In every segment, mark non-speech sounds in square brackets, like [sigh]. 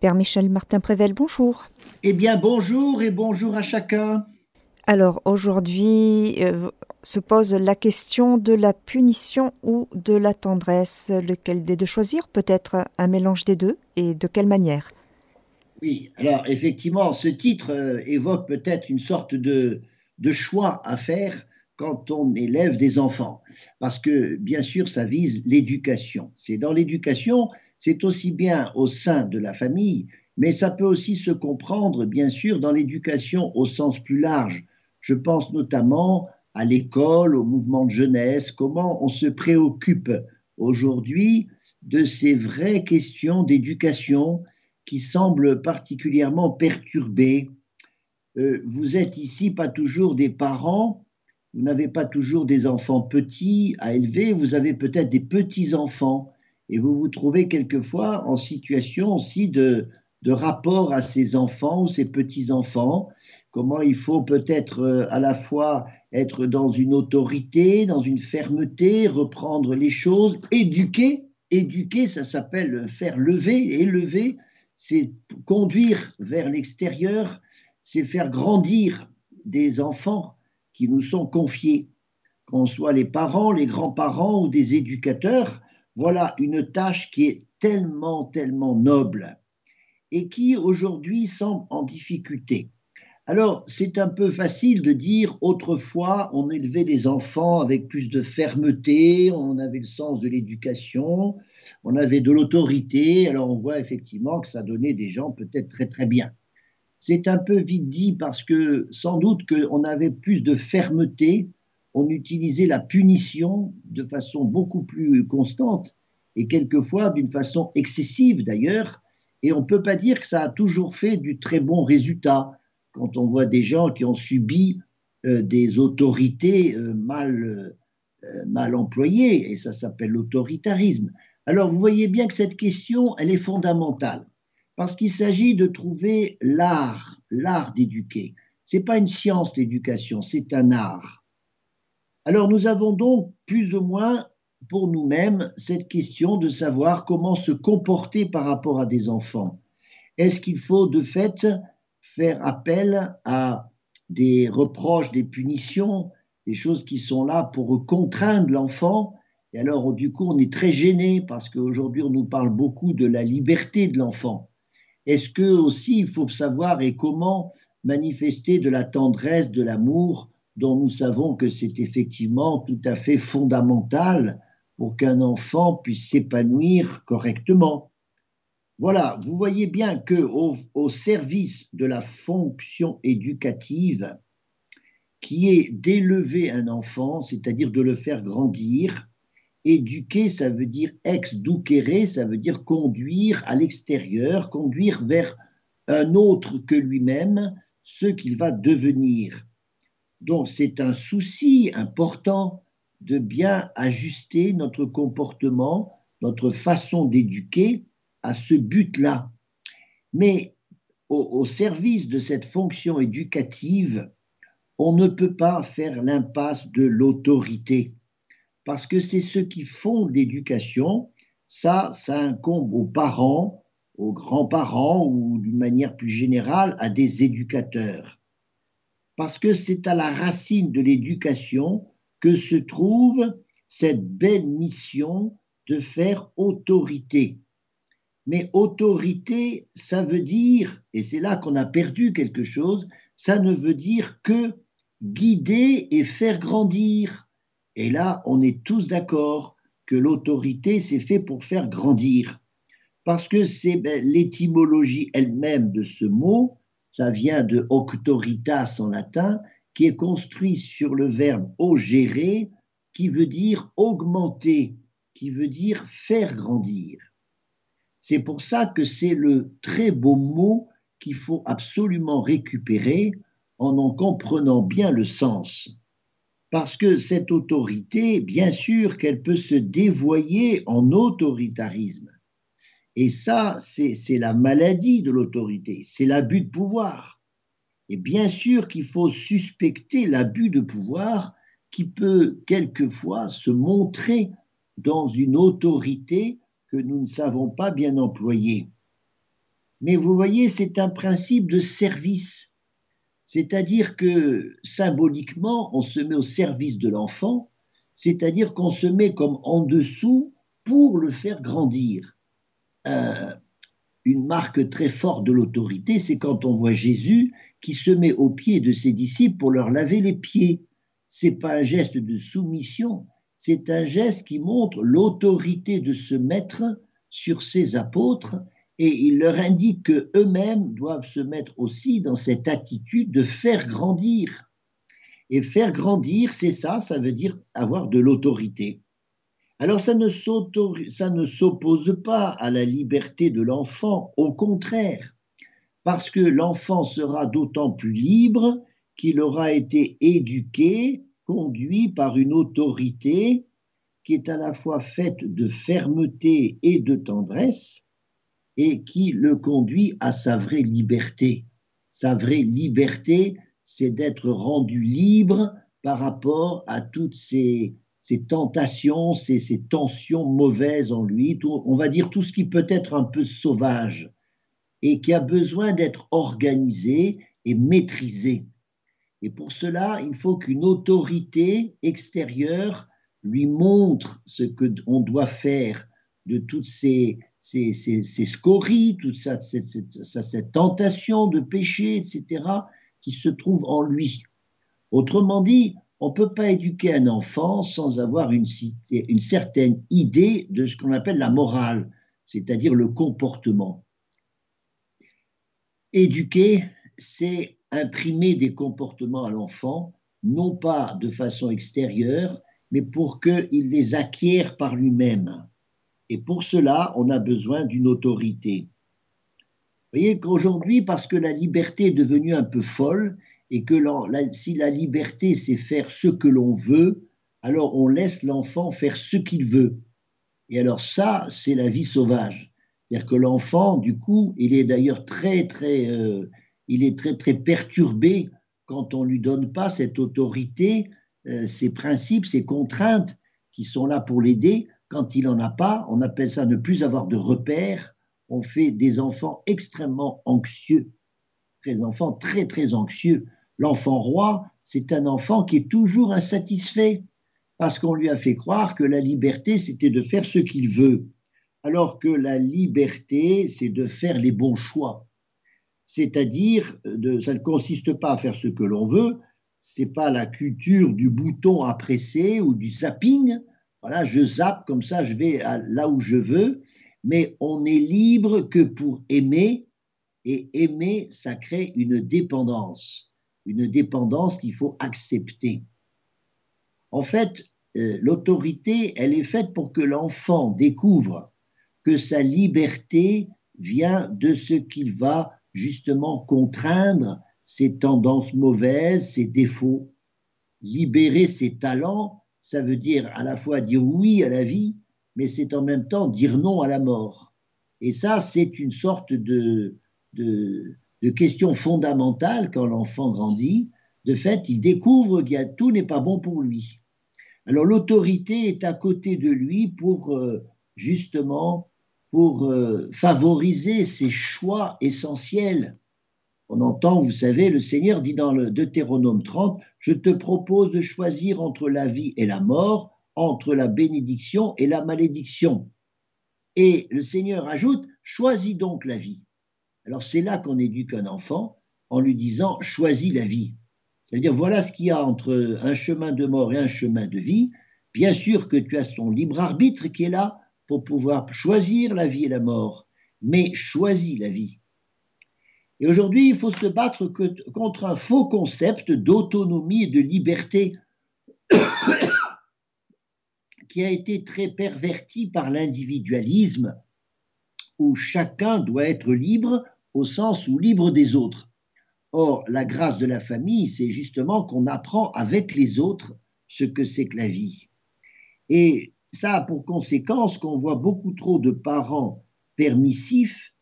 Père Michel Martin Prével, bonjour. Eh bien, bonjour et bonjour à chacun. Alors aujourd'hui euh, se pose la question de la punition ou de la tendresse. Lequel des deux choisir? Peut-être un mélange des deux et de quelle manière? Oui, alors effectivement, ce titre euh, évoque peut-être une sorte de, de choix à faire quand on élève des enfants. Parce que, bien sûr, ça vise l'éducation. C'est dans l'éducation, c'est aussi bien au sein de la famille, mais ça peut aussi se comprendre, bien sûr, dans l'éducation au sens plus large. Je pense notamment à l'école, au mouvement de jeunesse, comment on se préoccupe aujourd'hui de ces vraies questions d'éducation qui semblent particulièrement perturbées. Euh, vous êtes ici pas toujours des parents, vous n'avez pas toujours des enfants petits à élever, vous avez peut-être des petits-enfants et vous vous trouvez quelquefois en situation aussi de, rapport à ces enfants ou ces petits-enfants, comment il faut peut-être euh, à la fois être dans une autorité, dans une fermeté, reprendre les choses, éduquer. Éduquer, ça s'appelle faire lever, élever, c'est conduire vers l'extérieur, c'est faire grandir des enfants qui nous sont confiés, qu'on soit les parents, les grands-parents ou des éducateurs. Voilà une tâche qui est tellement, tellement noble et qui aujourd'hui semble en difficulté. Alors, c'est un peu facile de dire autrefois, on élevait les enfants avec plus de fermeté, on avait le sens de l'éducation, on avait de l'autorité, alors on voit effectivement que ça donnait des gens peut-être très très bien. C'est un peu vite dit parce que sans doute qu'on avait plus de fermeté, on utilisait la punition de façon beaucoup plus constante et quelquefois d'une façon excessive d'ailleurs, et on ne peut pas dire que ça a toujours fait du très bon résultat quand on voit des gens qui ont subi euh, des autorités euh, mal, euh, mal employées, et ça s'appelle l'autoritarisme. Alors vous voyez bien que cette question, elle est fondamentale, parce qu'il s'agit de trouver l'art, l'art d'éduquer. Ce n'est pas une science l'éducation, c'est un art. Alors nous avons donc plus ou moins pour nous-mêmes cette question de savoir comment se comporter par rapport à des enfants. Est-ce qu'il faut de fait faire appel à des reproches, des punitions, des choses qui sont là pour contraindre l'enfant? Et alors, du coup, on est très gêné parce qu'aujourd'hui, on nous parle beaucoup de la liberté de l'enfant. Est-ce que aussi il faut savoir et comment manifester de la tendresse, de l'amour, dont nous savons que c'est effectivement tout à fait fondamental pour qu'un enfant puisse s'épanouir correctement. Voilà, vous voyez bien que au, service de la fonction éducative, qui est d'élever un enfant, c'est-à-dire de le faire grandir, éduquer, ça veut dire ex-ducere, ça veut dire conduire à l'extérieur, conduire vers un autre que lui-même, ce qu'il va devenir. Donc c'est un souci important de bien ajuster notre comportement, notre façon d'éduquer à ce but-là. Mais au, service de cette fonction éducative, on ne peut pas faire l'impasse de l'autorité, parce que c'est ce qui fonde l'éducation. Ça, ça incombe aux parents, aux grands-parents ou d'une manière plus générale à des éducateurs. Parce que c'est à la racine de l'éducation que se trouve cette belle mission de faire autorité. Mais autorité, ça veut dire, et c'est là qu'on a perdu quelque chose, ça ne veut dire que guider et faire grandir. Et là, on est tous d'accord que l'autorité, c'est fait pour faire grandir. Parce que c'est ben, l'étymologie elle-même de ce mot, ça vient de auctoritas en latin, qui est construit sur le verbe augérer, qui veut dire augmenter, qui veut dire faire grandir. C'est pour ça que c'est le très beau mot qu'il faut absolument récupérer en en comprenant bien le sens. Parce que cette autorité, bien sûr qu'elle peut se dévoyer en autoritarisme. Et ça, c'est la maladie de l'autorité, c'est l'abus de pouvoir. Et bien sûr qu'il faut suspecter l'abus de pouvoir qui peut quelquefois se montrer dans une autorité que nous ne savons pas bien employer. Mais vous voyez, c'est un principe de service. C'est-à-dire que symboliquement, on se met au service de l'enfant, c'est-à-dire qu'on se met comme en dessous pour le faire grandir. Euh, une marque très forte de l'autorité, c'est quand on voit Jésus qui se met aux pieds de ses disciples pour leur laver les pieds. C'est pas un geste de soumission, c'est un geste qui montre l'autorité de ce maître sur ses apôtres et il leur indique que eux-mêmes doivent se mettre aussi dans cette attitude de faire grandir. Et faire grandir, c'est ça, ça veut dire avoir de l'autorité. Alors ça ne s'oppose pas à la liberté de l'enfant, au contraire, parce que l'enfant sera d'autant plus libre qu'il aura été éduqué, conduit par une autorité qui est à la fois faite de fermeté et de tendresse, et qui le conduit à sa vraie liberté. Sa vraie liberté, c'est d'être rendu libre par rapport à toutes ces ces tentations, ces, ces, tensions mauvaises en lui, on va dire tout ce qui peut être un peu sauvage et qui a besoin d'être organisé et maîtrisé. Et pour cela, il faut qu'une autorité extérieure lui montre ce qu'on doit faire de toutes ces, ces, ces, ces scories, toute cette, cette, cette tentation de péché, etc., qui se trouve en lui. Autrement dit, on ne peut pas éduquer un enfant sans avoir une, certaine idée de ce qu'on appelle la morale, c'est-à-dire le comportement. Éduquer, c'est imprimer des comportements à l'enfant, non pas de façon extérieure, mais pour qu'il les acquiert par lui-même. Et pour cela, on a besoin d'une autorité. Vous voyez qu'aujourd'hui, parce que la liberté est devenue un peu folle, et que si la liberté c'est faire ce que l'on veut, alors on laisse l'enfant faire ce qu'il veut. Et alors ça, c'est la vie sauvage. C'est-à-dire que l'enfant, du coup, il est d'ailleurs très, très, euh, il est très, très perturbé quand on lui donne pas cette autorité, euh, ces principes, ces contraintes qui sont là pour l'aider. Quand il n'en a pas, on appelle ça ne plus avoir de repères. On fait des enfants extrêmement anxieux, des enfants très, très anxieux. L'enfant roi, c'est un enfant qui est toujours insatisfait, parce qu'on lui a fait croire que la liberté, c'était de faire ce qu'il veut, alors que la liberté, c'est de faire les bons choix. C'est-à-dire, ça ne consiste pas à faire ce que l'on veut, c'est pas la culture du bouton à presser ou du zapping. Voilà, je zappe comme ça, je vais là où je veux, mais on est libre que pour aimer, et aimer, ça crée une dépendance une dépendance qu'il faut accepter. En fait, euh, l'autorité, elle est faite pour que l'enfant découvre que sa liberté vient de ce qu'il va justement contraindre ses tendances mauvaises, ses défauts. Libérer ses talents, ça veut dire à la fois dire oui à la vie, mais c'est en même temps dire non à la mort. Et ça, c'est une sorte de, de, de questions fondamentales quand l'enfant grandit. De fait, il découvre que tout n'est pas bon pour lui. Alors l'autorité est à côté de lui pour euh, justement pour euh, favoriser ses choix essentiels. On entend, vous savez, le Seigneur dit dans le Deutéronome 30, Je te propose de choisir entre la vie et la mort, entre la bénédiction et la malédiction. Et le Seigneur ajoute, Choisis donc la vie. Alors c'est là qu'on éduque un enfant en lui disant choisis la vie. C'est-à-dire voilà ce qu'il y a entre un chemin de mort et un chemin de vie. Bien sûr que tu as ton libre arbitre qui est là pour pouvoir choisir la vie et la mort, mais choisis la vie. Et aujourd'hui, il faut se battre contre un faux concept d'autonomie et de liberté [coughs] qui a été très perverti par l'individualisme où chacun doit être libre au sens où libre des autres. Or, la grâce de la famille, c'est justement qu'on apprend avec les autres ce que c'est que la vie. Et ça a pour conséquence qu'on voit beaucoup trop de parents permissifs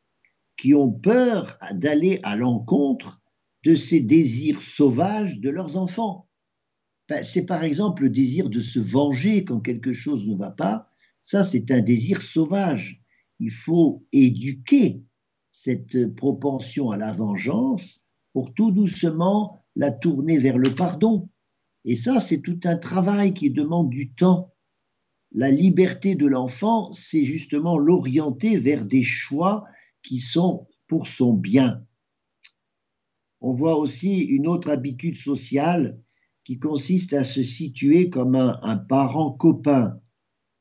qui ont peur d'aller à l'encontre de ces désirs sauvages de leurs enfants. Ben, c'est par exemple le désir de se venger quand quelque chose ne va pas. Ça, c'est un désir sauvage il faut éduquer cette propension à la vengeance pour tout doucement la tourner vers le pardon. Et ça, c'est tout un travail qui demande du temps. La liberté de l'enfant, c'est justement l'orienter vers des choix qui sont pour son bien. On voit aussi une autre habitude sociale qui consiste à se situer comme un, un parent copain.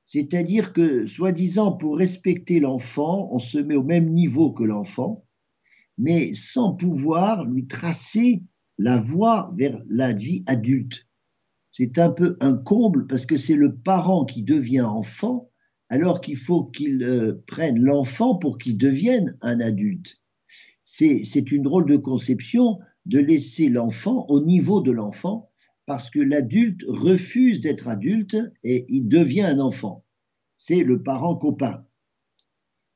C'est-à-dire que, soi-disant, pour respecter l'enfant, on se met au même niveau que l'enfant, mais sans pouvoir lui tracer la voie vers la vie adulte. C'est un peu un comble parce que c'est le parent qui devient enfant alors qu'il faut qu'il euh, prenne l'enfant pour qu'il devienne un adulte. C'est une drôle de conception de laisser l'enfant au niveau de l'enfant parce que l'adulte refuse d'être adulte et il devient un enfant. C'est le parent copain.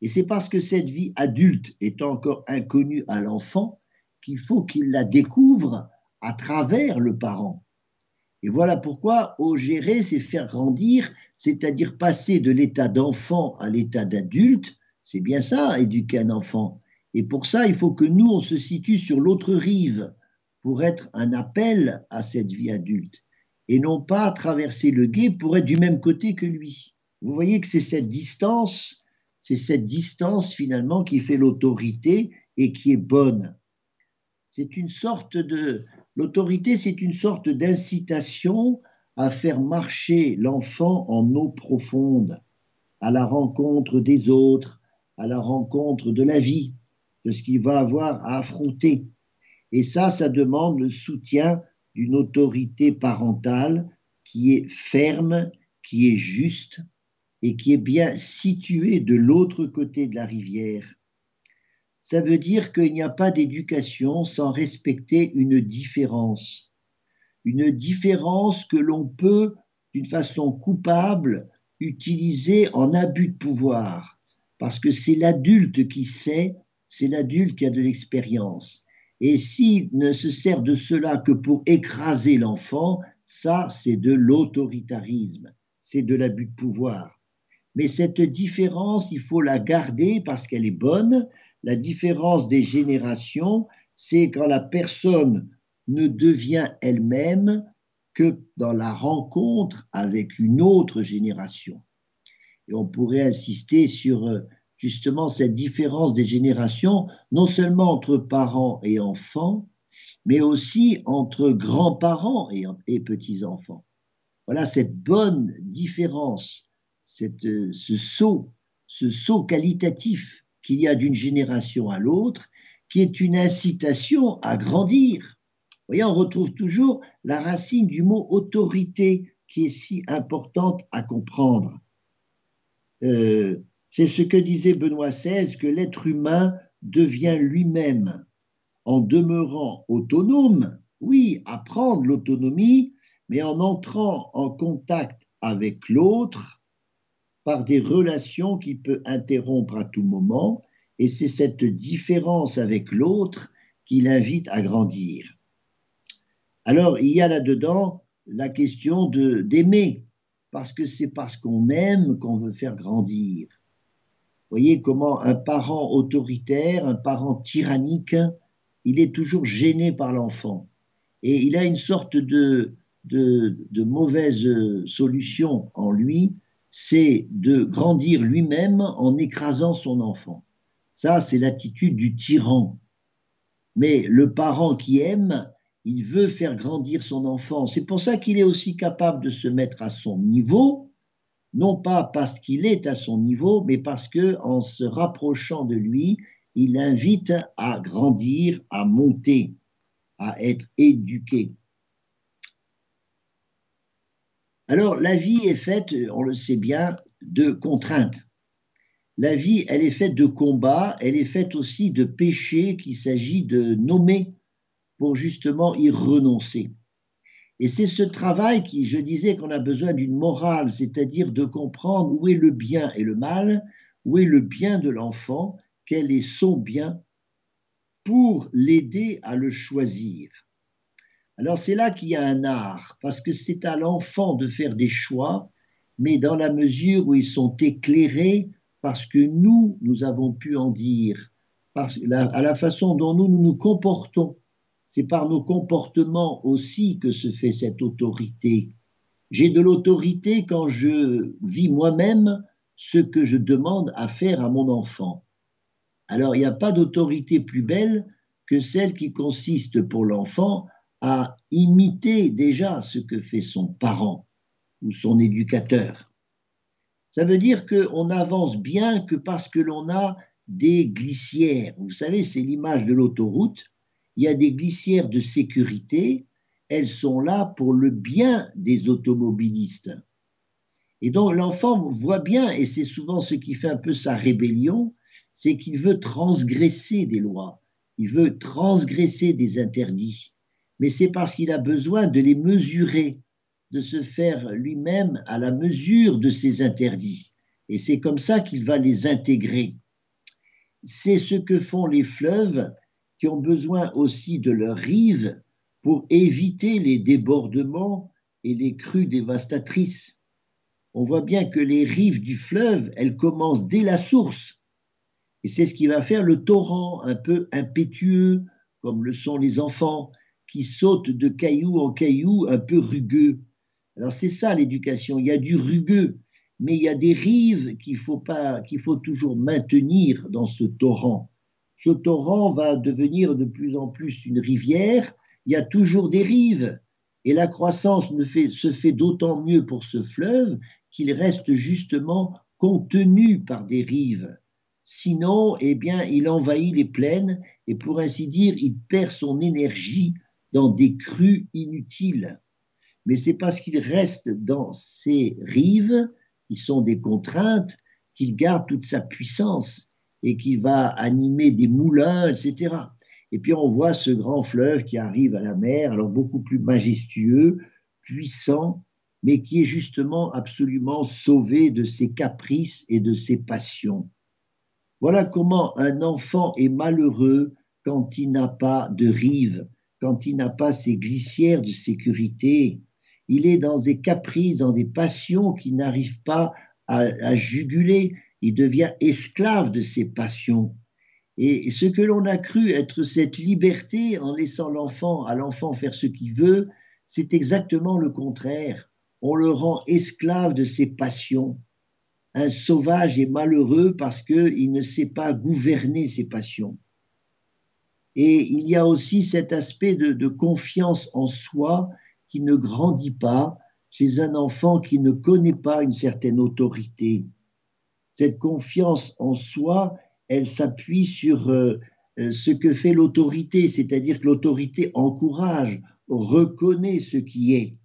Et c'est parce que cette vie adulte est encore inconnue à l'enfant qu'il faut qu'il la découvre à travers le parent. Et voilà pourquoi au gérer, c'est faire grandir, c'est-à-dire passer de l'état d'enfant à l'état d'adulte. C'est bien ça, éduquer un enfant. Et pour ça, il faut que nous, on se situe sur l'autre rive pour être un appel à cette vie adulte et non pas traverser le gué pour être du même côté que lui. Vous voyez que c'est cette distance, c'est cette distance finalement qui fait l'autorité et qui est bonne. C'est une sorte de l'autorité, c'est une sorte d'incitation à faire marcher l'enfant en eau profonde, à la rencontre des autres, à la rencontre de la vie, de ce qu'il va avoir à affronter. Et ça, ça demande le soutien d'une autorité parentale qui est ferme, qui est juste et qui est bien située de l'autre côté de la rivière. Ça veut dire qu'il n'y a pas d'éducation sans respecter une différence. Une différence que l'on peut, d'une façon coupable, utiliser en abus de pouvoir. Parce que c'est l'adulte qui sait, c'est l'adulte qui a de l'expérience. Et s'il ne se sert de cela que pour écraser l'enfant, ça, c'est de l'autoritarisme, c'est de l'abus de pouvoir. Mais cette différence, il faut la garder parce qu'elle est bonne. La différence des générations, c'est quand la personne ne devient elle-même que dans la rencontre avec une autre génération. Et on pourrait insister sur euh, justement cette différence des générations, non seulement entre parents et enfants, mais aussi entre grands-parents et, petits-enfants. Voilà cette bonne différence, cette, ce saut, ce saut qualitatif qu'il y a d'une génération à l'autre, qui est une incitation à grandir. Vous voyez, on retrouve toujours la racine du mot autorité qui est si importante à comprendre. Euh, c'est ce que disait Benoît XVI, que l'être humain devient lui-même en demeurant autonome, oui, apprendre l'autonomie, mais en entrant en contact avec l'autre par des relations qu'il peut interrompre à tout moment, et c'est cette différence avec l'autre qui l'invite à grandir. Alors, il y a là-dedans la question d'aimer, parce que c'est parce qu'on aime qu'on veut faire grandir voyez comment un parent autoritaire, un parent tyrannique, il est toujours gêné par l'enfant. Et il a une sorte de, de, mauvaise solution en lui, c'est de grandir lui-même en écrasant son enfant. Ça, c'est l'attitude du tyran. Mais le parent qui aime, il veut faire grandir son enfant. C'est pour ça qu'il est aussi capable de se mettre à son niveau, non pas parce qu'il est à son niveau, mais parce que en se rapprochant de lui, il invite à grandir, à monter, à être éduqué. Alors la vie est faite, on le sait bien, de contraintes. La vie, elle est faite de combats, elle est faite aussi de péchés qu'il s'agit de nommer pour justement y renoncer. Et c'est ce travail qui, je disais qu'on a besoin d'une morale, c'est-à-dire de comprendre où est le bien et le mal, où est le bien de l'enfant, quel est son bien, pour l'aider à le choisir. Alors c'est là qu'il y a un art, parce que c'est à l'enfant de faire des choix, mais dans la mesure où ils sont éclairés, parce que nous, nous avons pu en dire, à la façon dont nous, nous nous comportons. C'est par nos comportements aussi que se fait cette autorité. J'ai de l'autorité quand je vis moi-même ce que je demande à faire à mon enfant. Alors il n'y a pas d'autorité plus belle que celle qui consiste pour l'enfant à imiter déjà ce que fait son parent ou son éducateur. Ça veut dire qu'on avance bien que parce que l'on a des glissières. Vous savez, c'est l'image de l'autoroute. Il y a des glissières de sécurité. Elles sont là pour le bien des automobilistes. Et donc l'enfant voit bien, et c'est souvent ce qui fait un peu sa rébellion, c'est qu'il veut transgresser des lois, il veut transgresser des interdits. Mais c'est parce qu'il a besoin de les mesurer, de se faire lui-même à la mesure de ces interdits. Et c'est comme ça qu'il va les intégrer c'est ce que font les fleuves qui ont besoin aussi de leurs rives pour éviter les débordements et les crues dévastatrices. On voit bien que les rives du fleuve, elles commencent dès la source. Et c'est ce qui va faire le torrent un peu impétueux, comme le sont les enfants, qui sautent de caillou en caillou un peu rugueux. Alors c'est ça l'éducation, il y a du rugueux, mais il y a des rives qu'il faut, pas, qu'il faut toujours maintenir dans ce torrent. Ce torrent va devenir de plus en plus une rivière, il y a toujours des rives, et la croissance se fait d'autant mieux pour ce fleuve qu'il reste justement contenu par des rives. Sinon, eh bien, il envahit les plaines et pour ainsi dire, il perd son énergie dans des crues inutiles. Mais c'est parce qu'il reste dans ces rives qui sont des contraintes, qu'il garde toute sa puissance et qu'il va animer des moulins, etc. Et puis on voit ce grand fleuve qui arrive à la mer, alors beaucoup plus majestueux, puissant, mais qui est justement absolument sauvé de ses caprices et de ses passions. Voilà comment un enfant est malheureux quand il n'a pas de rive, quand il n'a pas ses glissières de sécurité, il est dans des caprices, dans des passions qu'il n'arrive pas à, juguler. Il devient esclave de ses passions. Et ce que l'on a cru être cette liberté en laissant l'enfant à l'enfant faire ce qu'il veut, c'est exactement le contraire. On le rend esclave de ses passions. Un sauvage est malheureux parce qu'il ne sait pas gouverner ses passions. Et il y a aussi cet aspect de confiance en soi qui ne grandit pas chez un enfant qui ne connaît pas une certaine autorité. Cette confiance en soi, elle s'appuie sur euh, euh, ce que fait l'autorité, c'est-à-dire que l'autorité encourage, reconnaît ce qui est.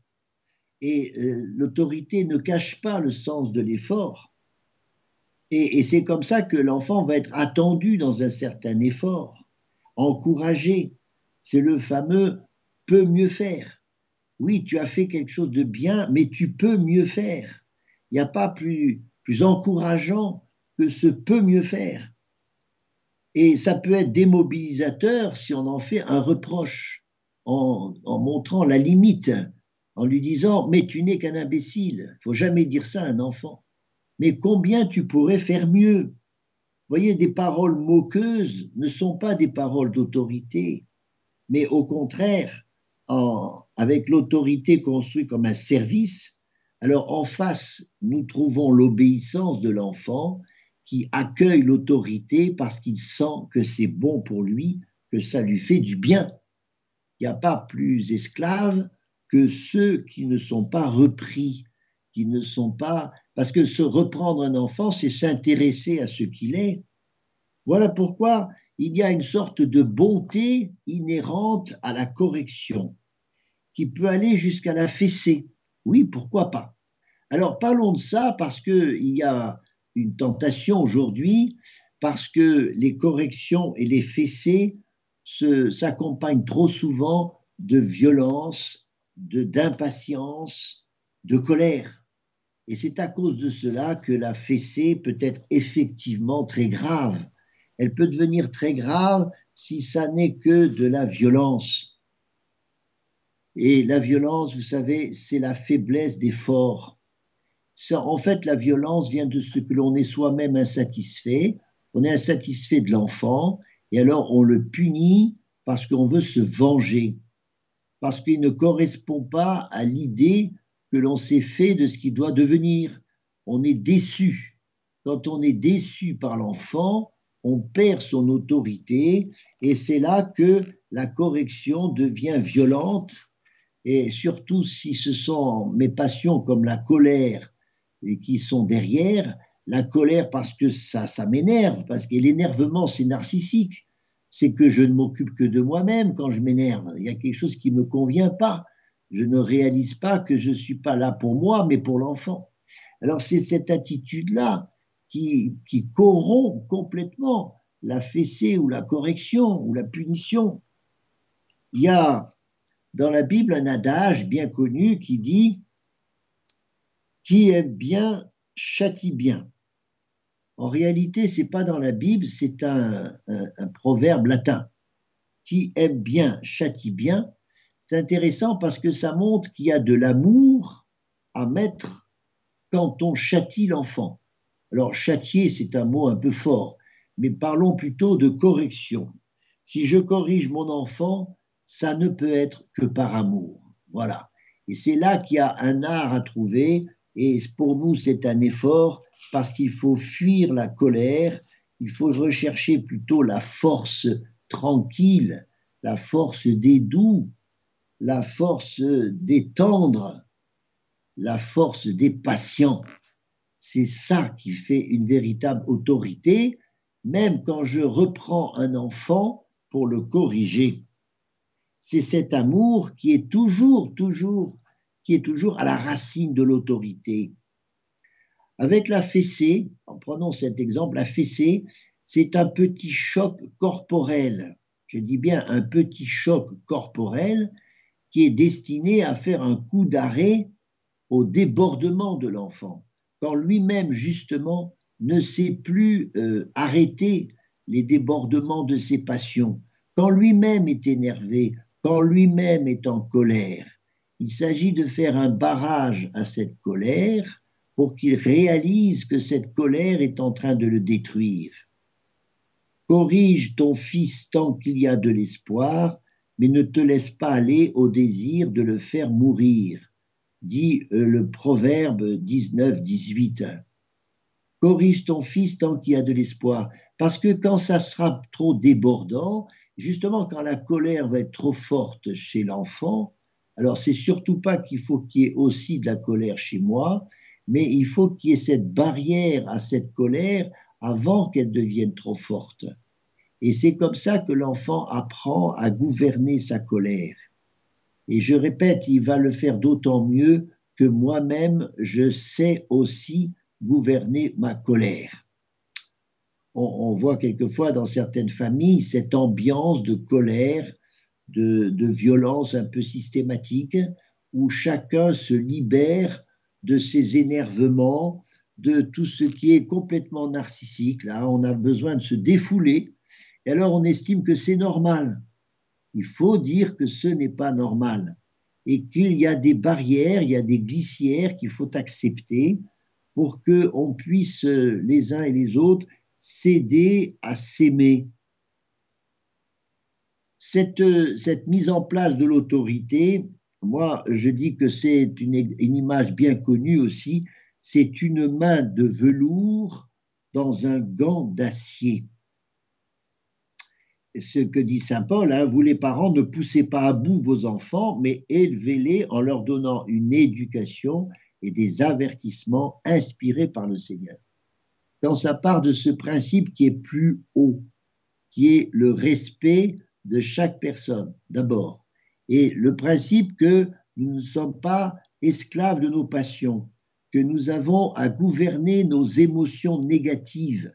Et euh, l'autorité ne cache pas le sens de l'effort. Et, et c'est comme ça que l'enfant va être attendu dans un certain effort, encouragé. C'est le fameux peut mieux faire oui, tu as fait quelque chose de bien, mais tu peux mieux faire. Il n'y a pas plus, plus encourageant que ce peut mieux faire. Et ça peut être démobilisateur si on en fait un reproche, en, en montrant la limite, en lui disant Mais tu n'es qu'un imbécile. Il faut jamais dire ça à un enfant. Mais combien tu pourrais faire mieux? Vous voyez, des paroles moqueuses ne sont pas des paroles d'autorité, mais au contraire, avec l'autorité construite comme un service, alors en face, nous trouvons l'obéissance de l'enfant qui accueille l'autorité parce qu'il sent que c'est bon pour lui, que ça lui fait du bien. Il n'y a pas plus esclaves que ceux qui ne sont pas repris, qui ne sont pas... Parce que se reprendre un enfant, c'est s'intéresser à ce qu'il est. Voilà pourquoi il y a une sorte de bonté inhérente à la correction qui peut aller jusqu'à la fessée. Oui, pourquoi pas Alors parlons de ça parce qu'il y a une tentation aujourd'hui, parce que les corrections et les fessées s'accompagnent trop souvent de violence, d'impatience, de, de colère. Et c'est à cause de cela que la fessée peut être effectivement très grave elle peut devenir très grave si ça n'est que de la violence. Et la violence, vous savez, c'est la faiblesse des forts. en fait, la violence vient de ce que l'on est soi-même insatisfait. On est insatisfait de l'enfant Et alors on le punit parce qu'on veut se venger, parce qu'il ne correspond pas à l'idée que l'on s'est fait de ce qu'il doit devenir. On est déçu. Quand on est déçu par l'enfant, on perd son autorité et c'est là que la correction devient violente et surtout si ce sont mes passions comme la colère et qui sont derrière, la colère parce que ça, ça m'énerve, parce que l'énervement c'est narcissique, c'est que je ne m'occupe que de moi-même quand je m'énerve, il y a quelque chose qui ne me convient pas, je ne réalise pas que je ne suis pas là pour moi, mais pour l'enfant. Alors c'est cette attitude-là qui, qui corrompt complètement la fessée ou la correction ou la punition. Il y a dans la Bible un adage bien connu qui dit Qui aime bien châtie bien. En réalité, ce n'est pas dans la Bible, c'est un, un, proverbe latin. Qui aime bien châtie bien. C'est intéressant parce que ça montre qu'il y a de l'amour à mettre quand on châtie l'enfant. Alors, châtier, c'est un mot un peu fort, mais parlons plutôt de correction. Si je corrige mon enfant, ça ne peut être que par amour. Voilà. Et c'est là qu'il y a un art à trouver, et pour nous, c'est un effort, parce qu'il faut fuir la colère, il faut rechercher plutôt la force tranquille, la force des doux, la force des tendres, la force des patients. C'est ça qui fait une véritable autorité, même quand je reprends un enfant pour le corriger. C'est cet amour qui est toujours, toujours, qui est toujours à la racine de l'autorité. Avec la fessée, en prenant cet exemple, la fessée, c'est un petit choc corporel. Je dis bien un petit choc corporel qui est destiné à faire un coup d'arrêt au débordement de l'enfant, quand lui-même, justement, ne sait plus euh, arrêter les débordements de ses passions, quand lui-même est énervé, lui-même est en colère. Il s'agit de faire un barrage à cette colère pour qu'il réalise que cette colère est en train de le détruire. Corrige ton fils tant qu'il y a de l'espoir, mais ne te laisse pas aller au désir de le faire mourir, dit euh, le proverbe 19-18. Corrige ton fils tant qu'il y a de l'espoir, parce que quand ça sera trop débordant, justement quand la colère va être trop forte chez l'enfant, alors c'est surtout pas qu'il faut qu'il y ait aussi de la colère chez moi, mais il faut qu'il y ait cette barrière à cette colère avant qu'elle devienne trop forte. Et c'est comme ça que l'enfant apprend à gouverner sa colère. Et je répète, il va le faire d'autant mieux que moi-même, je sais aussi gouverner ma colère. On, voit quelquefois dans certaines familles cette ambiance de colère, de, de violence un peu systématique, où chacun se libère de ses énervements, de tout ce qui est complètement narcissique. Là, on a besoin de se défouler et alors on estime que c'est normal. Il faut dire que ce n'est pas normal et qu'il y a des barrières, il y a des glissières qu'il faut accepter pour qu'on puisse les uns et les autres s'aider à s'aimer. Cette, mise en place de l'autorité, moi je dis que c'est une, une image bien connue aussi, c'est une main de velours dans un gant d'acier ce que dit Saint Paul, hein, vous les parents ne poussez pas à bout vos enfants, mais élevez-les en leur donnant une éducation et des avertissements inspirés par le Seigneur. Quand ça part de ce principe qui est plus haut, qui est le respect de chaque personne, d'abord, et le principe que nous ne sommes pas esclaves de nos passions, que nous avons à gouverner nos émotions négatives,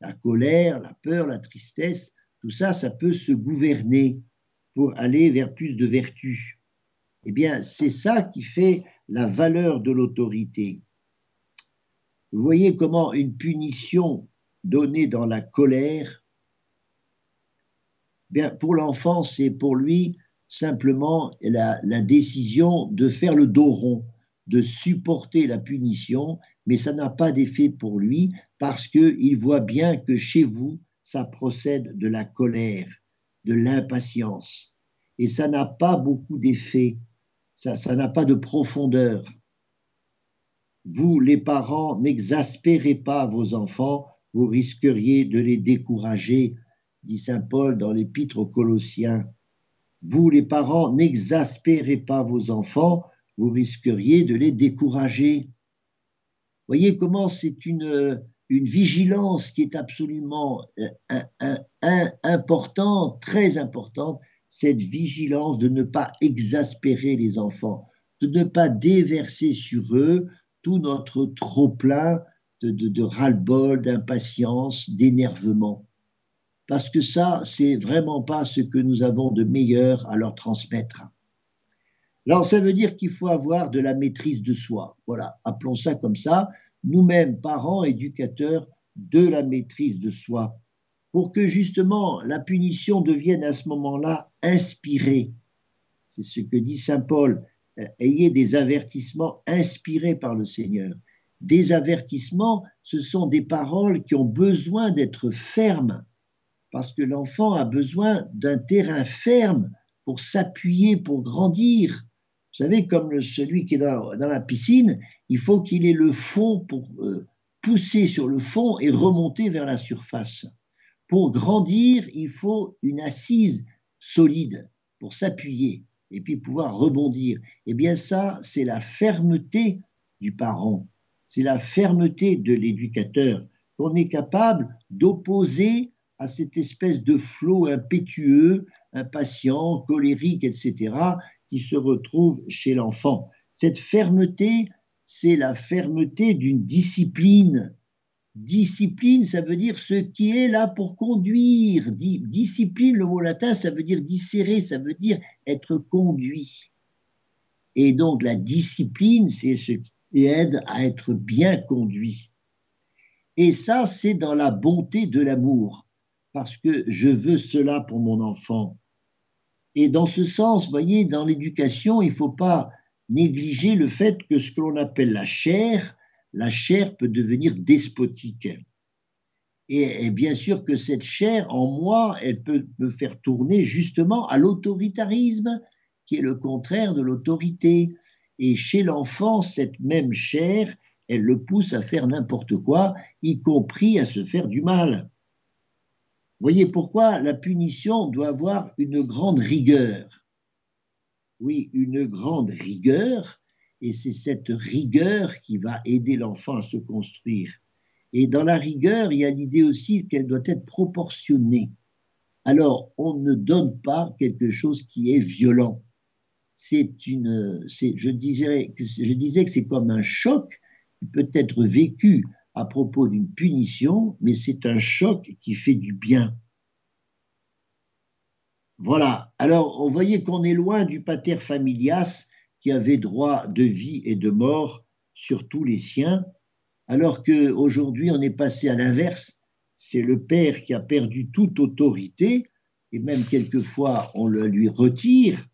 la colère, la peur, la tristesse, tout ça, ça peut se gouverner pour aller vers plus de vertu. Eh bien, c'est ça qui fait la valeur de l'autorité. Vous voyez comment une punition donnée dans la colère, bien, pour l'enfant, c'est pour lui simplement la, la décision de faire le dos rond, de supporter la punition, mais ça n'a pas d'effet pour lui parce qu'il voit bien que chez vous, ça procède de la colère, de l'impatience. Et ça n'a pas beaucoup d'effet, ça n'a pas de profondeur. Vous, les parents, n'exaspérez pas vos enfants, vous risqueriez de les décourager, dit Saint Paul dans l'épître aux Colossiens. Vous, les parents, n'exaspérez pas vos enfants, vous risqueriez de les décourager. Voyez comment c'est une, vigilance qui est absolument euh, importante, très importante, cette vigilance de ne pas exaspérer les enfants, de ne pas déverser sur eux tout notre trop-plein de, de, ras-le-bol, d'impatience, d'énervement. Parce que ça, c'est vraiment pas ce que nous avons de meilleur à leur transmettre. Alors, ça veut dire qu'il faut avoir de la maîtrise de soi. Voilà, appelons ça comme ça. Nous-mêmes, parents, éducateurs, de la maîtrise de soi. Pour que justement la punition devienne à ce moment-là inspirée. C'est ce que dit Saint Paul ayez des avertissements inspirés par le Seigneur. Des avertissements, ce sont des paroles qui ont besoin d'être fermes, parce que l'enfant a besoin d'un terrain ferme pour s'appuyer, pour grandir. Vous savez, comme celui qui est dans, la piscine, il faut qu'il ait le fond pour euh, pousser sur le fond et remonter vers la surface. Pour grandir, il faut une assise solide pour s'appuyer et puis pouvoir rebondir. Eh bien ça, c'est la fermeté du parent, c'est la fermeté de l'éducateur qu'on est capable d'opposer à cette espèce de flot impétueux, impatient, colérique, etc., qui se retrouve chez l'enfant. Cette fermeté, c'est la fermeté d'une discipline Discipline, ça veut dire ce qui est là pour conduire. Discipline, le mot latin, ça veut dire dissérer, ça veut dire être conduit. Et donc la discipline, c'est ce qui aide à être bien conduit. Et ça, c'est dans la bonté de l'amour, parce que je veux cela pour mon enfant. Et dans ce sens, voyez, dans l'éducation, il ne faut pas négliger le fait que ce que l'on appelle la chair, la chair peut devenir despotique. Et, bien sûr que cette chair, en moi, elle peut me faire tourner justement à l'autoritarisme, qui est le contraire de l'autorité. Et chez l'enfant, cette même chair, elle le pousse à faire n'importe quoi, y compris à se faire du mal. Voyez pourquoi la punition doit avoir une grande rigueur. Oui, une grande rigueur, et c'est cette rigueur qui va aider l'enfant à se construire. Et dans la rigueur, il y a l'idée aussi qu'elle doit être proportionnée. Alors, on ne donne pas quelque chose qui est violent. C'est une, je, disais, je disais que c'est comme un choc qui peut être vécu à propos d'une punition, mais c'est un choc qui fait du bien. Voilà. Alors, on voyait qu'on est loin du pater familias qui avait droit de vie et de mort sur tous les siens, alors qu'aujourd'hui on est passé à l'inverse, c'est le père qui a perdu toute autorité, et même quelquefois on le lui retire,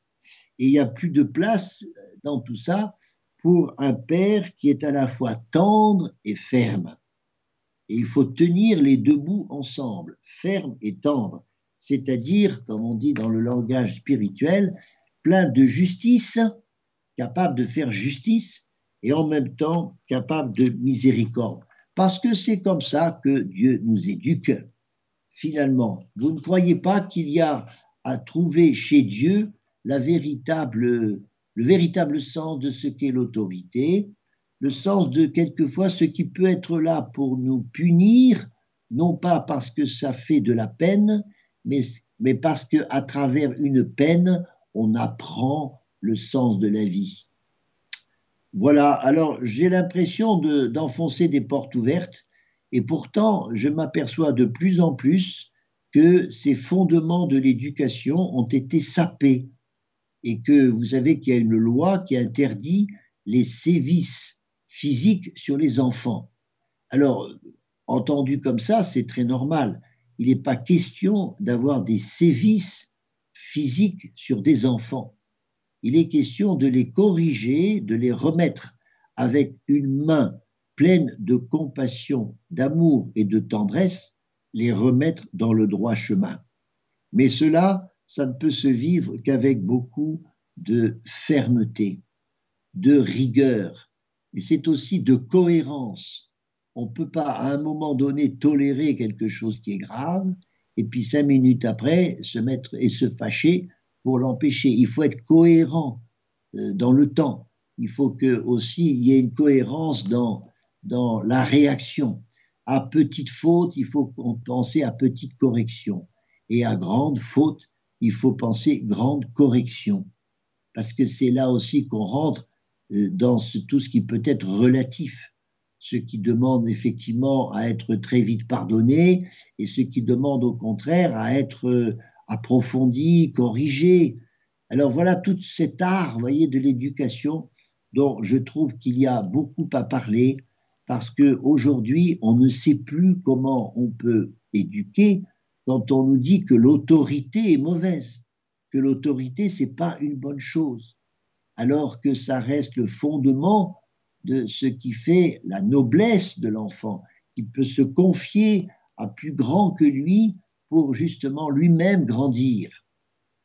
et il n'y a plus de place dans tout ça pour un père qui est à la fois tendre et ferme. Et il faut tenir les deux bouts ensemble, ferme et tendre, c'est-à-dire, comme on dit dans le langage spirituel, plein de justice capable de faire justice et en même temps capable de miséricorde. Parce que c'est comme ça que Dieu nous éduque. Finalement, vous ne croyez pas qu'il y a à trouver chez Dieu la véritable, le véritable sens de ce qu'est l'autorité, le sens de quelquefois ce qui peut être là pour nous punir, non pas parce que ça fait de la peine, mais, mais parce qu'à travers une peine, on apprend le sens de la vie. Voilà, alors j'ai l'impression d'enfoncer des portes ouvertes et pourtant je m'aperçois de plus en plus que ces fondements de l'éducation ont été sapés et que vous savez qu'il y a une loi qui interdit les sévices physiques sur les enfants. Alors, entendu comme ça, c'est très normal. Il n'est pas question d'avoir des sévices physiques sur des enfants il est question de les corriger, de les remettre avec une main pleine de compassion, d'amour et de tendresse les remettre dans le droit chemin. Mais cela, ça ne peut se vivre qu'avec beaucoup de fermeté, de rigueur, et c'est aussi de cohérence. On ne peut pas à un moment donné tolérer quelque chose qui est grave, et puis cinq minutes après se mettre et se fâcher pour l'empêcher. Il faut être cohérent euh, dans le temps. Il faut que aussi il y ait une cohérence dans, dans la réaction. À petite faute, il faut penser à petite correction. Et à grande faute, il faut penser grande correction. Parce que c'est là aussi qu'on rentre euh, dans tout ce qui peut être relatif ce qui demande effectivement à être très vite pardonné et ce qui demande au contraire à être euh, approfondi, corrigé. Alors voilà tout cet art, voyez, de l'éducation dont je trouve qu'il y a beaucoup à parler parce que aujourd'hui on ne sait plus comment on peut éduquer quand on nous dit que l'autorité est mauvaise, que l'autorité c'est pas une bonne chose, alors que ça reste le fondement de ce qui fait la noblesse de l'enfant. Il peut se confier à plus grand que lui pour justement lui-même grandir.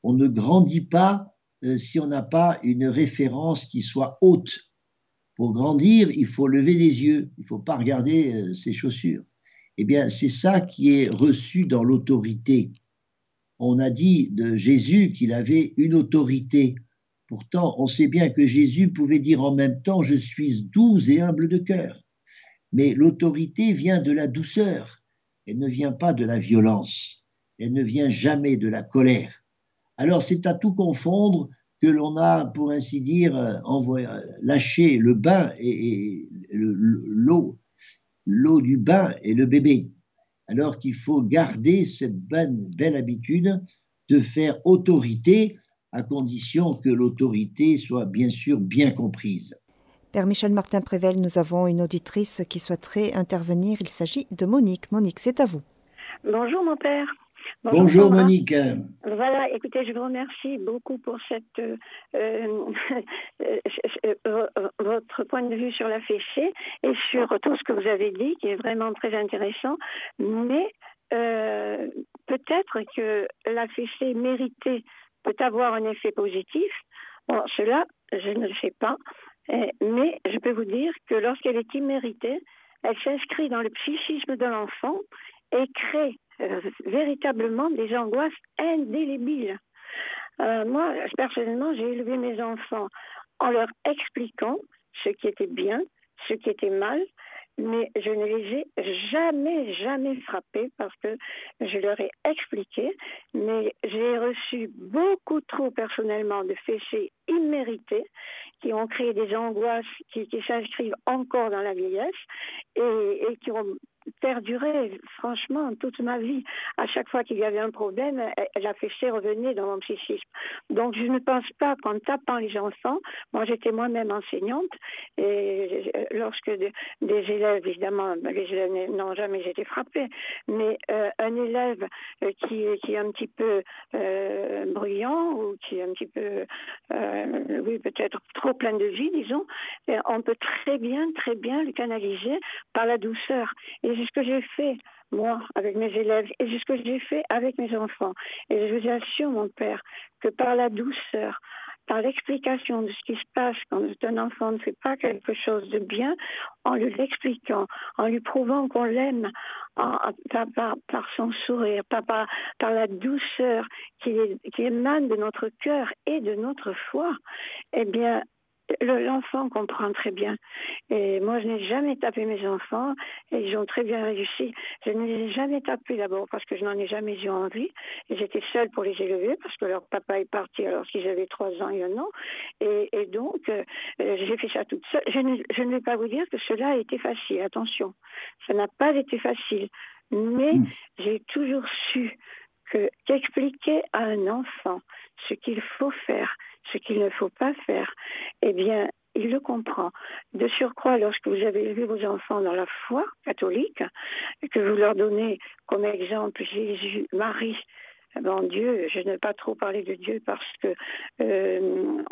On ne grandit pas euh, si on n'a pas une référence qui soit haute. Pour grandir, il faut lever les yeux, il ne faut pas regarder euh, ses chaussures. Eh bien, c'est ça qui est reçu dans l'autorité. On a dit de Jésus qu'il avait une autorité. Pourtant, on sait bien que Jésus pouvait dire en même temps Je suis doux et humble de cœur. Mais l'autorité vient de la douceur, elle ne vient pas de la violence, elle ne vient jamais de la colère. Alors c'est à tout confondre que l'on a, pour ainsi dire, lâché le bain et, l'eau, l'eau du bain et le bébé. Alors qu'il faut garder cette belle habitude de faire autorité à condition que l'autorité soit bien sûr bien comprise. Père Michel Martin Prével, nous avons une auditrice qui souhaiterait intervenir. Il s'agit de Monique. Monique, c'est à vous. Bonjour mon père. Bonjour, Monique. Voilà, écoutez, je vous remercie beaucoup pour cette [laughs] euh, euh, votre point de vue sur la fessée et sur tout ce que vous avez dit, qui est vraiment très intéressant. Mais euh, peut-être que la fessée méritait peut avoir un effet positif. Bon, cela, je ne le sais pas, mais je peux vous dire que lorsqu'elle est imméritée, elle s'inscrit dans le psychisme de l'enfant et crée euh, véritablement des angoisses indélébiles. Euh, moi, personnellement, j'ai élevé mes enfants en leur expliquant ce qui était bien, ce qui était mal, mais je ne les ai jamais, jamais frappés parce que je leur ai expliqué, mais j'ai reçu beaucoup trop personnellement de fessées immérités qui ont créé des angoisses qui, s'inscrivent encore dans la vieillesse et, et qui ont perdurer franchement toute ma vie. À chaque fois qu'il y avait un problème, la fessée revenait dans mon psychisme. Donc je ne pense pas qu'en tapant les enfants, moi j'étais moi-même enseignante et lorsque des élèves, évidemment, les élèves n'ont jamais été frappés, mais euh, un élève euh, qui, est un petit peu euh, bruyant ou qui est un petit peu, oui, peut-être trop plein de vie, disons, on peut très bien, très bien le canaliser par la douceur. C'est ce que j'ai fait, moi, avec mes élèves, et c'est ce que j'ai fait avec mes enfants. Et je vous assure, mon père, que par la douceur, par l'explication de ce qui se passe quand un enfant ne fait pas quelque chose de bien, en lui expliquant, en lui prouvant qu'on l'aime, par, son sourire, par, la douceur qui émane de notre cœur et de notre foi, eh bien, l'enfant comprend très bien. Et moi, je n'ai jamais tapé mes enfants et ils ont très bien réussi. Je ne les ai jamais tapés d'abord parce que je n'en ai jamais eu envie. Et j'étais seule pour les élever parce que leur papa est parti alors qu'ils avaient trois ans et un an. Et, donc, euh, j'ai fait ça toute seule. Je ne, je ne vais pas vous dire que cela a été facile. Attention, ça n'a pas été facile. Mais hmm. j'ai toujours su que qu'expliquer à un enfant ce qu'il faut faire, ce qu'il ne faut pas faire, eh bien, il le comprend. De surcroît, lorsque vous avez élevé vos enfants dans la foi catholique, que vous leur donnez comme exemple Jésus, Marie, bon Dieu, je ne vais pas trop parler de Dieu parce que euh,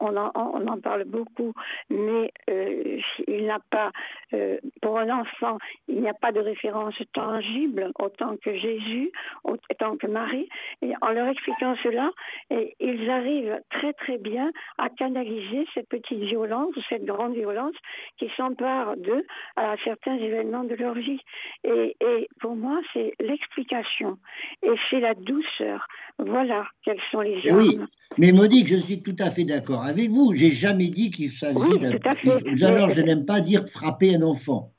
on, en, parle beaucoup, mais euh, il n'a pas, euh, pour un enfant, il n'y a pas de référence tangible autant que Jésus, autant que Marie. Et en leur expliquant cela, ils arrivent très très bien à canaliser cette petite violence, cette grande violence qui s'empare d'eux à certains événements de leur vie. Et, et pour moi, c'est l'explication et c'est la douceur. Voilà quelles sont les armes. Oui, mais Monique, je suis tout à fait d'accord avec vous. J'ai jamais dit qu'il s'agit oui, d'un. Alors, je n'aime pas dire frapper un enfant.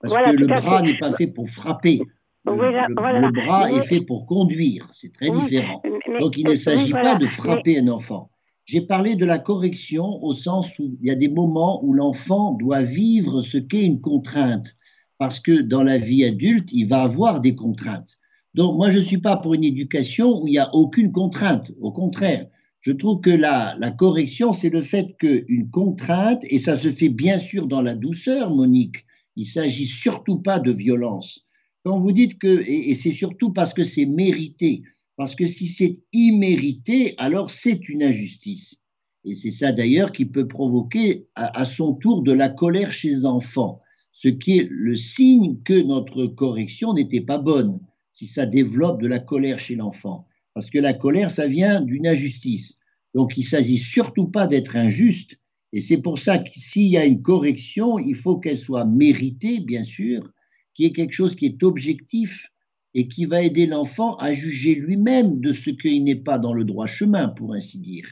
Parce que le bras n'est pas fait pour frapper. Le, bras est fait pour conduire, c'est très différent. Donc il ne s'agit pas de frapper un enfant. J'ai parlé de la correction au sens où il y a des moments où l'enfant doit vivre ce qu'est une contrainte, parce que dans la vie adulte, il va avoir des contraintes. Donc moi, je ne suis pas pour une éducation où il n'y a aucune contrainte. Au contraire, je trouve que la, la correction, c'est le fait qu'une contrainte, et ça se fait bien sûr dans la douceur, Monique, il ne s'agit surtout pas de violence. Quand vous dites que, et, c'est surtout parce que c'est mérité, parce que si c'est immérité, alors c'est une injustice. Et c'est ça d'ailleurs qui peut provoquer à, à, son tour de la colère chez les enfants, ce qui est le signe que notre correction n'était pas bonne si ça développe de la colère chez l'enfant. Parce que la colère, ça vient d'une injustice. Donc il ne s'agit surtout pas d'être injuste. Et c'est pour ça que s'il y a une correction, il faut qu'elle soit méritée, bien sûr, qu'il y ait quelque chose qui est objectif et qui va aider l'enfant à juger lui-même de ce qu'il n'est pas dans le droit chemin, pour ainsi dire.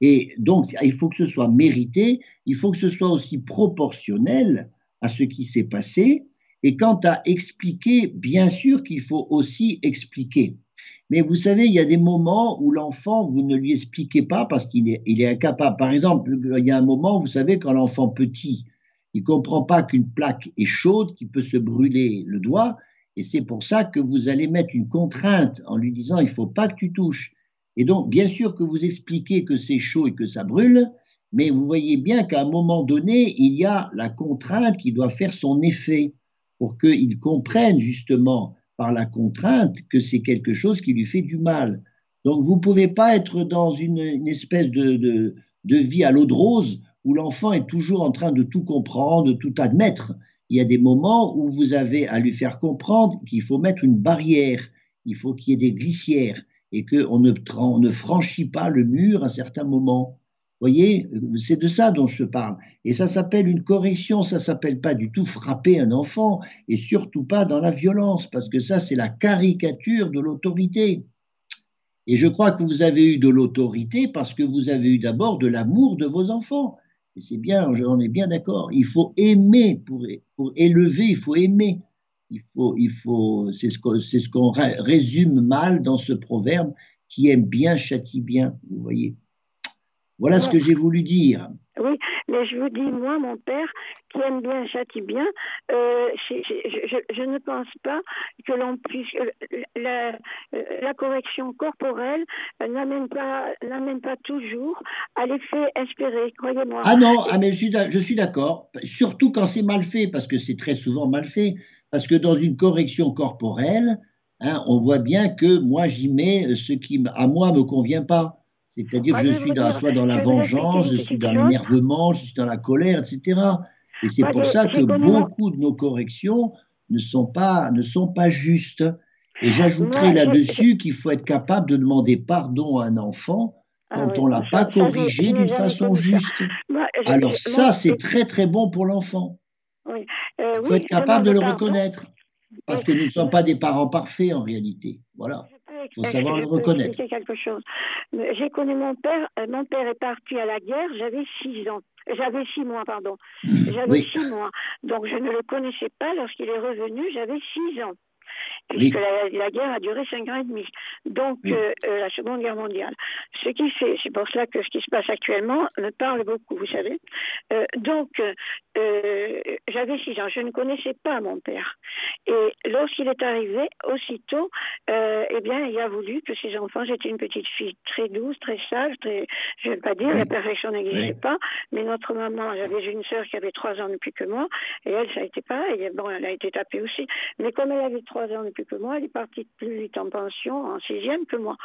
Et donc, il faut que ce soit mérité, il faut que ce soit aussi proportionnel à ce qui s'est passé, et quant à expliquer, bien sûr qu'il faut aussi expliquer. Mais vous savez, il y a des moments où l'enfant, vous ne lui expliquez pas parce qu'il est, incapable. Par exemple, il y a un moment, vous savez, quand l'enfant petit, il ne comprend pas qu'une plaque est chaude, qu'il peut se brûler le doigt, et c'est pour ça que vous allez mettre une contrainte en lui disant il ne faut pas que tu touches. Et donc, bien sûr que vous expliquez que c'est chaud et que ça brûle, mais vous voyez bien qu'à un moment donné, il y a la contrainte qui doit faire son effet pour qu'il comprenne justement par la contrainte que c'est quelque chose qui lui fait du mal. Donc vous ne pouvez pas être dans une, espèce de, vie à l'eau de rose où l'enfant est toujours en train de tout comprendre, de tout admettre. Il y a des moments où vous avez à lui faire comprendre qu'il faut mettre une barrière, il faut qu'il y ait des glissières et qu'on ne, on ne franchit pas le mur à certains moments voyez, c'est de ça dont je parle. Et ça s'appelle une correction, ça s'appelle pas du tout frapper un enfant, et surtout pas dans la violence, parce que ça, c'est la caricature de l'autorité. Et je crois que vous avez eu de l'autorité parce que vous avez eu d'abord de l'amour de vos enfants. Et c'est bien, j'en ai bien d'accord. Il faut aimer pour, pour élever, il faut aimer. Il faut, il faut, c'est ce qu'on ce résume mal dans ce proverbe qui aime bien châtie bien, vous voyez. Voilà ce que j'ai voulu dire. Oui, mais je vous dis, moi, mon père, qui aime bien, châtie bien, euh, je, ne pense pas que l'on puisse. Euh, la, correction corporelle n'amène pas, n'amène pas toujours à l'effet espéré, croyez-moi. Ah non, ah mais je suis d'accord, surtout quand c'est mal fait, parce que c'est très souvent mal fait. Parce que dans une correction corporelle, hein, on voit bien que moi, j'y mets ce qui, à moi, me convient pas. C'est-à-dire que je suis dans, soit dans la vengeance, je suis dans l'énervement, je suis dans la colère, etc. Et c'est pour ça que beaucoup de nos corrections ne sont pas, ne sont pas justes. Et j'ajouterai là-dessus qu'il faut être capable de demander pardon à un enfant ah quand on ne l'a pas corrigé d'une façon juste. Alors ça, c'est très très bon pour l'enfant. Euh, il faut être capable de le reconnaître. Parce que nous ne sommes pas des parents parfaits en réalité. Voilà. Faut savoir le reconnaître. quelque chose? J'ai connu mon père. Euh, mon père est parti à la guerre. J'avais six ans. J'avais six mois, pardon. [laughs] J'avais six mois. Donc je ne le connaissais pas. Lorsqu'il est revenu, j'avais six ans. Puisque la, guerre a duré cinq ans et demi. Donc, euh, euh, la Seconde Guerre mondiale. ce qui fait, c'est pour cela que ce qui se passe actuellement me parle beaucoup, vous savez. Euh, donc, j'avais six ans, je ne connaissais pas mon père. Et lorsqu'il est arrivé, aussitôt, eh bien, il a voulu que ses enfants, j'étais une petite fille très douce, très sage, très, je ne vais pas dire, la perfection n'existait pas, mais notre maman, j'avais une sœur qui avait trois ans de plus que moi, et elle, ça a été pareil. Bon, elle a été tapée aussi, mais comme elle avait trois ans de plus que moi, elle est partie plus vite en pension, en sixième que moi.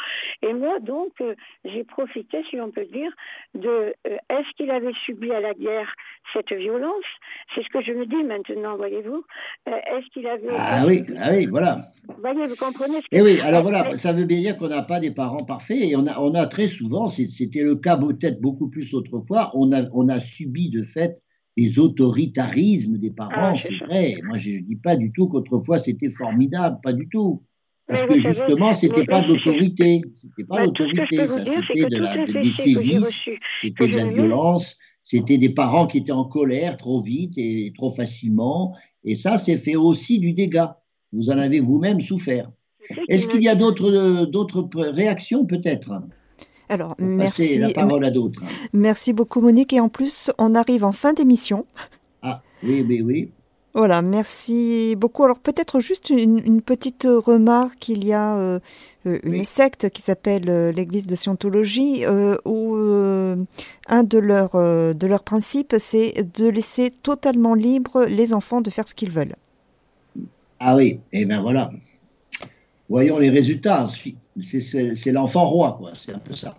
Et moi, donc, euh, j'ai profité, si on peut dire, de euh, est-ce qu'il avait subi à la guerre cette violence? C'est ce que je me dis maintenant, voyez-vous. Euh, est-ce qu'il avait. Ah oui, ah oui, voilà. Voyez, vous comprenez ce que... Eh oui, alors voilà, ça veut bien dire qu'on n'a pas des parents parfaits, et on a, on a très souvent, c'était le cas peut-être beaucoup plus autrefois, on a, on a subi de fait des autoritarismes des parents, ah, c'est vrai. Moi, je ne dis pas du tout qu'autrefois c'était formidable, pas du tout. Parce que justement, c'était pas d'autorité, c'était pas d'autorité, ça c'était de la, des sévices, c'était de la violence, c'était des parents qui étaient en colère trop vite et trop facilement, et ça, c'est fait aussi du dégât. Vous en avez vous-même souffert. Est-ce qu'il y a d'autres d'autres réactions peut-être? Alors, merci. la parole à d'autres. Merci beaucoup, Monique. Et en plus, on arrive en fin d'émission. Ah, oui, oui, oui. Voilà, merci beaucoup. Alors peut-être juste une, petite remarque, il y a euh, euh, une secte qui s'appelle euh, l'Église de Scientologie, où un de leurs de leurs principes, c'est de laisser totalement libre les enfants de faire ce qu'ils veulent. Ah oui, et eh bien voilà. Voyons les résultats. C'est l'enfant roi, quoi. C'est un peu ça.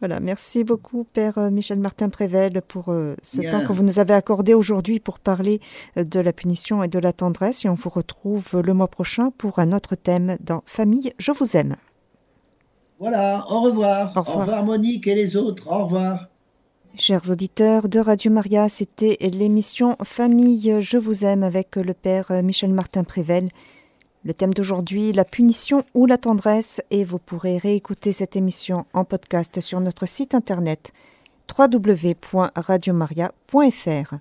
Voilà, merci beaucoup, Père euh, Michel Martin Prével, pour euh, ce temps que vous nous avez accordé aujourd'hui pour parler euh, de la punition et de la tendresse. Et on vous retrouve le mois prochain pour un autre thème dans Famille, je vous aime. Voilà, au revoir. Au revoir, au revoir Monique et les autres. Au revoir. Chers auditeurs de Radio Maria, c'était l'émission Famille, je vous aime avec le Père Michel Martin Prével. Le thème d'aujourd'hui, la punition ou la tendresse, et vous pourrez réécouter cette émission en podcast sur notre site internet www.radiomaria.fr.